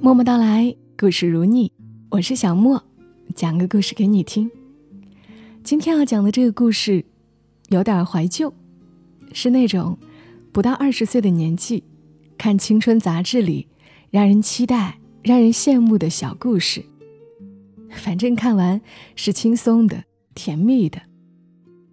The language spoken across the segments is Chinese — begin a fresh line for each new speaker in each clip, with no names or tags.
默默到来，故事如你，我是小莫，讲个故事给你听。今天要讲的这个故事，有点怀旧，是那种不到二十岁的年纪，看青春杂志里让人期待、让人羡慕的小故事。反正看完是轻松的、甜蜜的，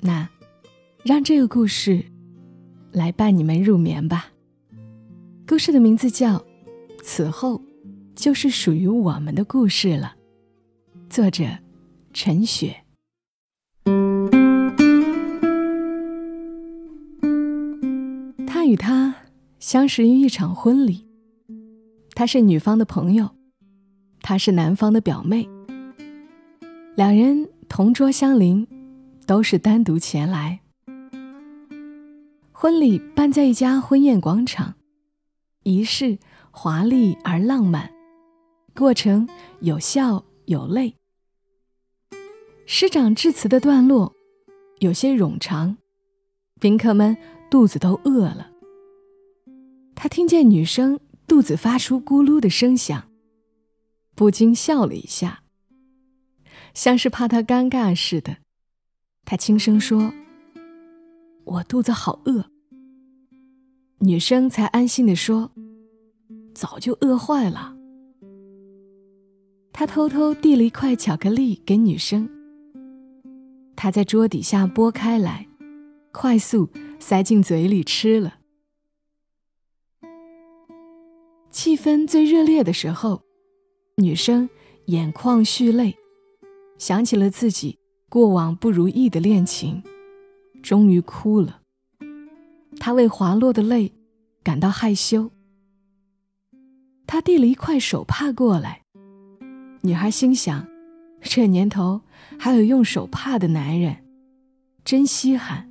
那让这个故事来伴你们入眠吧。故事的名字叫《此后》。就是属于我们的故事了。作者：陈雪。他与她相识于一场婚礼。他是女方的朋友，她是男方的表妹。两人同桌相邻，都是单独前来。婚礼办在一家婚宴广场，仪式华丽而浪漫。过程有笑有泪。师长致辞的段落有些冗长，宾客们肚子都饿了。他听见女生肚子发出咕噜的声响，不禁笑了一下，像是怕他尴尬似的。他轻声说：“我肚子好饿。”女生才安心的说：“早就饿坏了。”他偷偷递了一块巧克力给女生。他在桌底下剥开来，快速塞进嘴里吃了。气氛最热烈的时候，女生眼眶蓄泪，想起了自己过往不如意的恋情，终于哭了。她为滑落的泪感到害羞。他递了一块手帕过来。女孩心想：“这年头还有用手帕的男人，真稀罕。”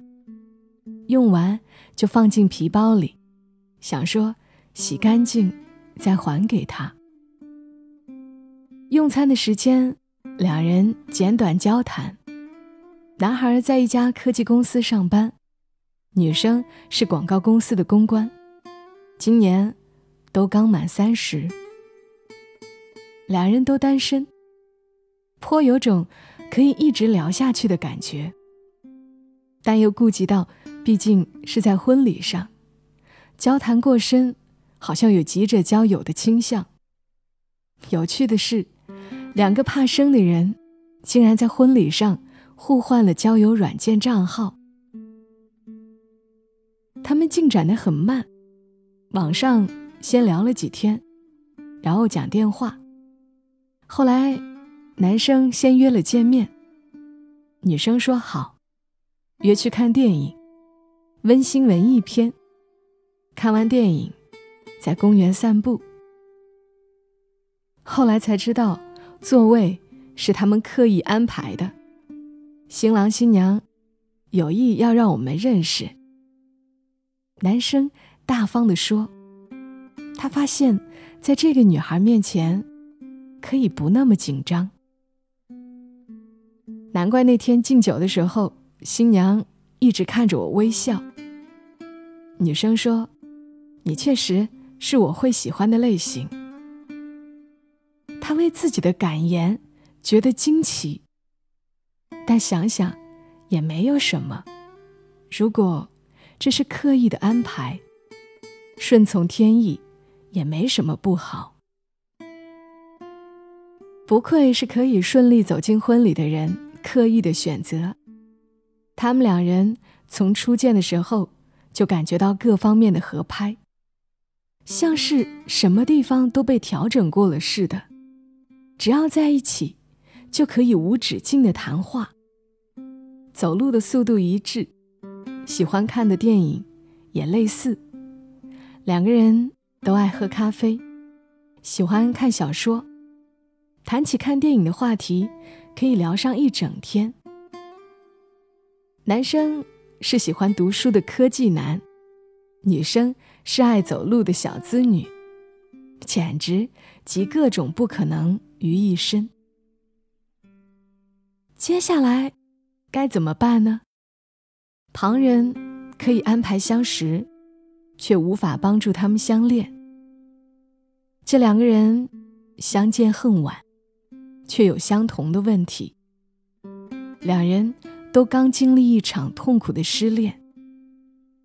用完就放进皮包里，想说洗干净再还给他。用餐的时间，两人简短交谈。男孩在一家科技公司上班，女生是广告公司的公关，今年都刚满三十。两人都单身，颇有种可以一直聊下去的感觉，但又顾及到，毕竟是在婚礼上，交谈过深，好像有急着交友的倾向。有趣的是，两个怕生的人，竟然在婚礼上互换了交友软件账号。他们进展的很慢，网上先聊了几天，然后讲电话。后来，男生先约了见面。女生说好，约去看电影，温馨文艺片。看完电影，在公园散步。后来才知道，座位是他们刻意安排的，新郎新娘有意要让我们认识。男生大方地说，他发现在这个女孩面前。可以不那么紧张，难怪那天敬酒的时候，新娘一直看着我微笑。女生说：“你确实是我会喜欢的类型。”她为自己的感言觉得惊奇，但想想也没有什么。如果这是刻意的安排，顺从天意也没什么不好。不愧是可以顺利走进婚礼的人，刻意的选择。他们两人从初见的时候就感觉到各方面的合拍，像是什么地方都被调整过了似的。只要在一起，就可以无止境的谈话。走路的速度一致，喜欢看的电影也类似。两个人都爱喝咖啡，喜欢看小说。谈起看电影的话题，可以聊上一整天。男生是喜欢读书的科技男，女生是爱走路的小资女，简直集各种不可能于一身。接下来该怎么办呢？旁人可以安排相识，却无法帮助他们相恋。这两个人相见恨晚，却有相同的问题。两人都刚经历一场痛苦的失恋，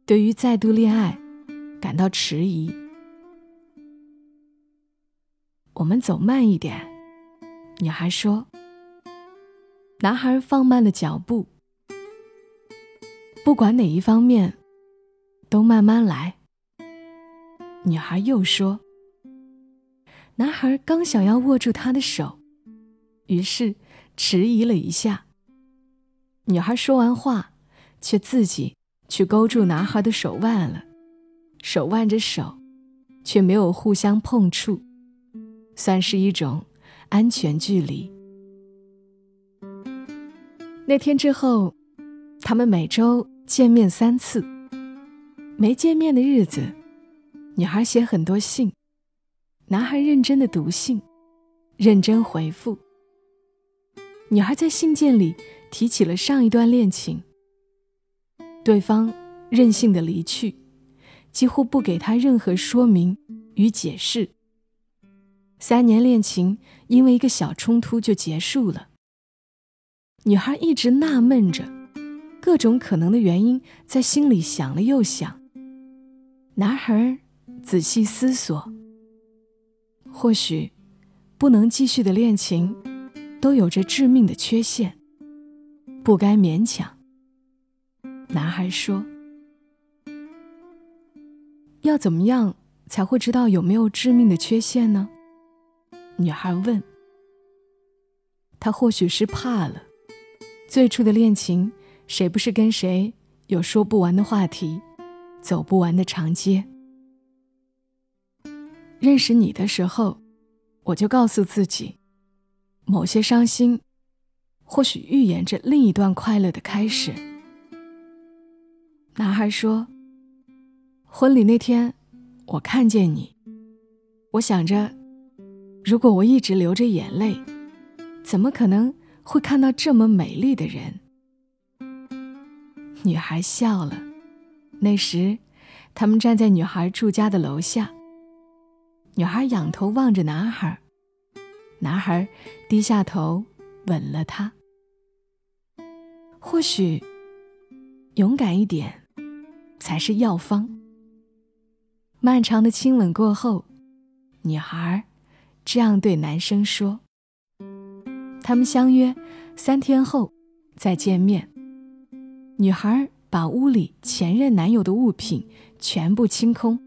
对于再度恋爱感到迟疑。我们走慢一点，女孩说。男孩放慢了脚步，不管哪一方面，都慢慢来。女孩又说。男孩刚想要握住她的手，于是迟疑了一下。女孩说完话，却自己去勾住男孩的手腕了，手腕着手，却没有互相碰触，算是一种安全距离。那天之后，他们每周见面三次。没见面的日子，女孩写很多信，男孩认真的读信，认真回复。女孩在信件里提起了上一段恋情，对方任性的离去，几乎不给她任何说明与解释。三年恋情因为一个小冲突就结束了。女孩一直纳闷着，各种可能的原因在心里想了又想。男孩仔细思索，或许不能继续的恋情都有着致命的缺陷，不该勉强。男孩说：“要怎么样才会知道有没有致命的缺陷呢？”女孩问。他或许是怕了。最初的恋情，谁不是跟谁有说不完的话题，走不完的长街？认识你的时候，我就告诉自己，某些伤心，或许预言着另一段快乐的开始。男孩说：“婚礼那天，我看见你，我想着，如果我一直流着眼泪，怎么可能？”会看到这么美丽的人，女孩笑了。那时，他们站在女孩住家的楼下。女孩仰头望着男孩，男孩低下头吻了她。或许，勇敢一点，才是药方。漫长的亲吻过后，女孩这样对男生说。他们相约三天后再见面。女孩把屋里前任男友的物品全部清空，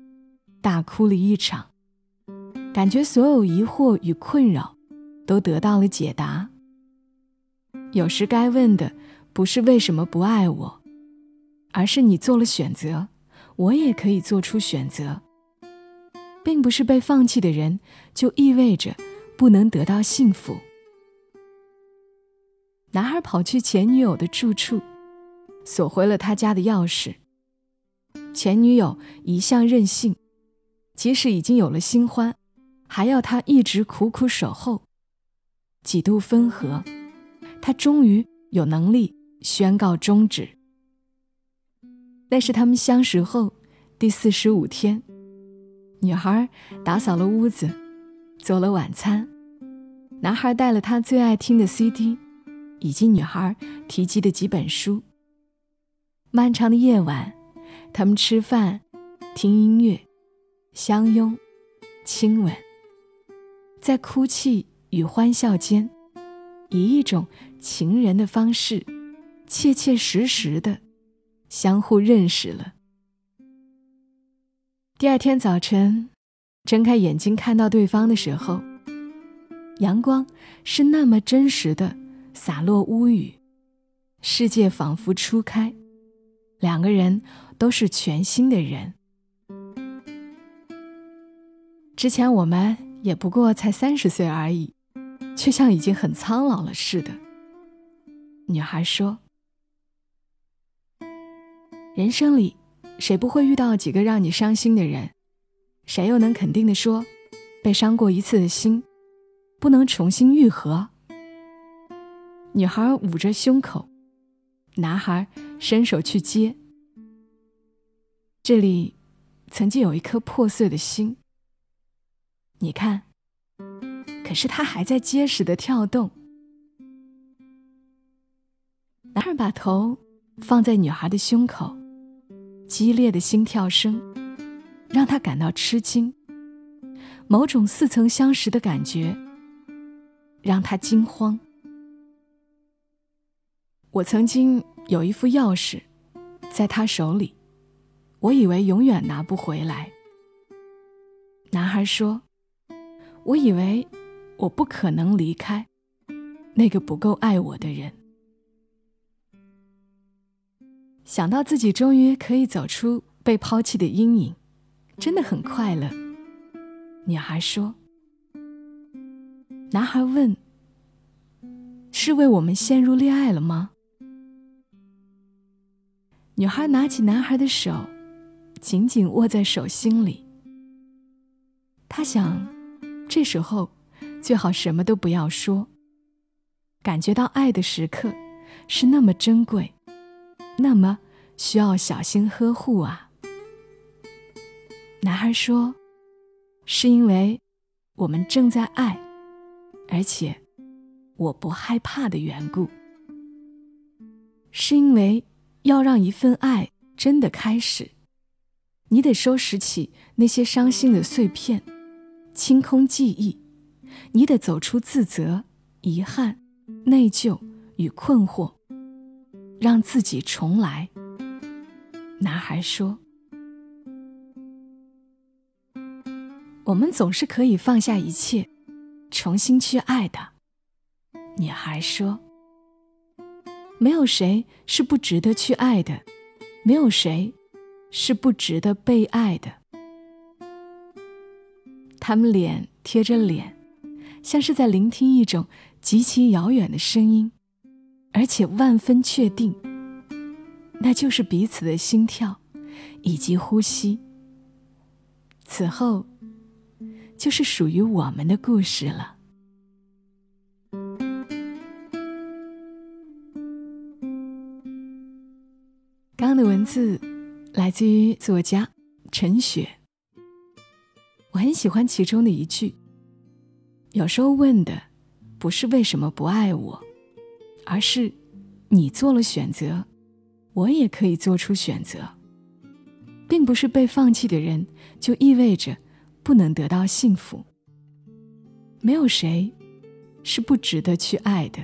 大哭了一场，感觉所有疑惑与困扰都得到了解答。有时该问的不是为什么不爱我，而是你做了选择，我也可以做出选择，并不是被放弃的人就意味着不能得到幸福。男孩跑去前女友的住处，锁回了他家的钥匙。前女友一向任性，即使已经有了新欢，还要他一直苦苦守候。几度分合，他终于有能力宣告终止。那是他们相识后第四十五天，女孩打扫了屋子，做了晚餐，男孩带了他最爱听的 CD。以及女孩提及的几本书。漫长的夜晚，他们吃饭、听音乐、相拥、亲吻，在哭泣与欢笑间，以一种情人的方式，切切实实的相互认识了。第二天早晨，睁开眼睛看到对方的时候，阳光是那么真实的。洒落屋宇，世界仿佛初开，两个人都是全新的人。之前我们也不过才三十岁而已，却像已经很苍老了似的。女孩说：“人生里，谁不会遇到几个让你伤心的人？谁又能肯定的说，被伤过一次的心，不能重新愈合？”女孩捂着胸口，男孩伸手去接。这里曾经有一颗破碎的心。你看，是它还在结实的跳动。男孩把头放在女孩的胸口，激烈的心跳声让他感到吃惊，某种似曾相识的感觉让他惊慌。我曾经有一副钥匙，在他手里，我以为永远拿不回来。男孩说：“我以为我不可能离开那个不够爱我的人。”想到自己终于可以走出被抛弃的阴影，真的很快乐。女孩说：“男孩问，是为我们陷入恋爱了吗？”女孩拿起男孩的手，紧紧握在手心里。她想，这时候最好什么都不要说。感觉到爱的时刻是那么珍贵，那么需要小心呵护啊。男孩说：“是因为我们正在爱，而且我不害怕的缘故。是因为。”要让一份爱真的开始，你得收拾起那些伤心的碎片，清空记忆，你得走出自责、遗憾、内疚与困惑，让自己重来。男孩说：“我们总是可以放下一切，重新去爱的。”女孩说。没有谁是不值得去爱的，没有谁是不值得被爱的。他们脸贴着脸，像是在聆听一种极其遥远的声音，而且万分确定，那就是彼此的心跳以及呼吸。此后，就是属于我们的故事了。刚刚的文字来自于作家陈雪。我很喜欢其中的一句：“有时候问的不是为什么不爱我，而是你做了选择，我也可以做出选择。并不是被放弃的人就意味着不能得到幸福。没有谁是不值得去爱的。”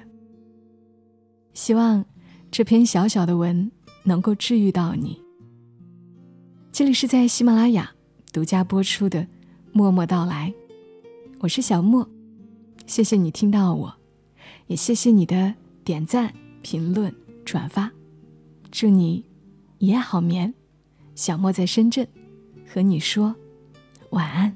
希望这篇小小的文。能够治愈到你。这里是在喜马拉雅独家播出的《默默到来》，我是小莫，谢谢你听到我，也谢谢你的点赞、评论、转发。祝你一夜好眠，小莫在深圳和你说晚安。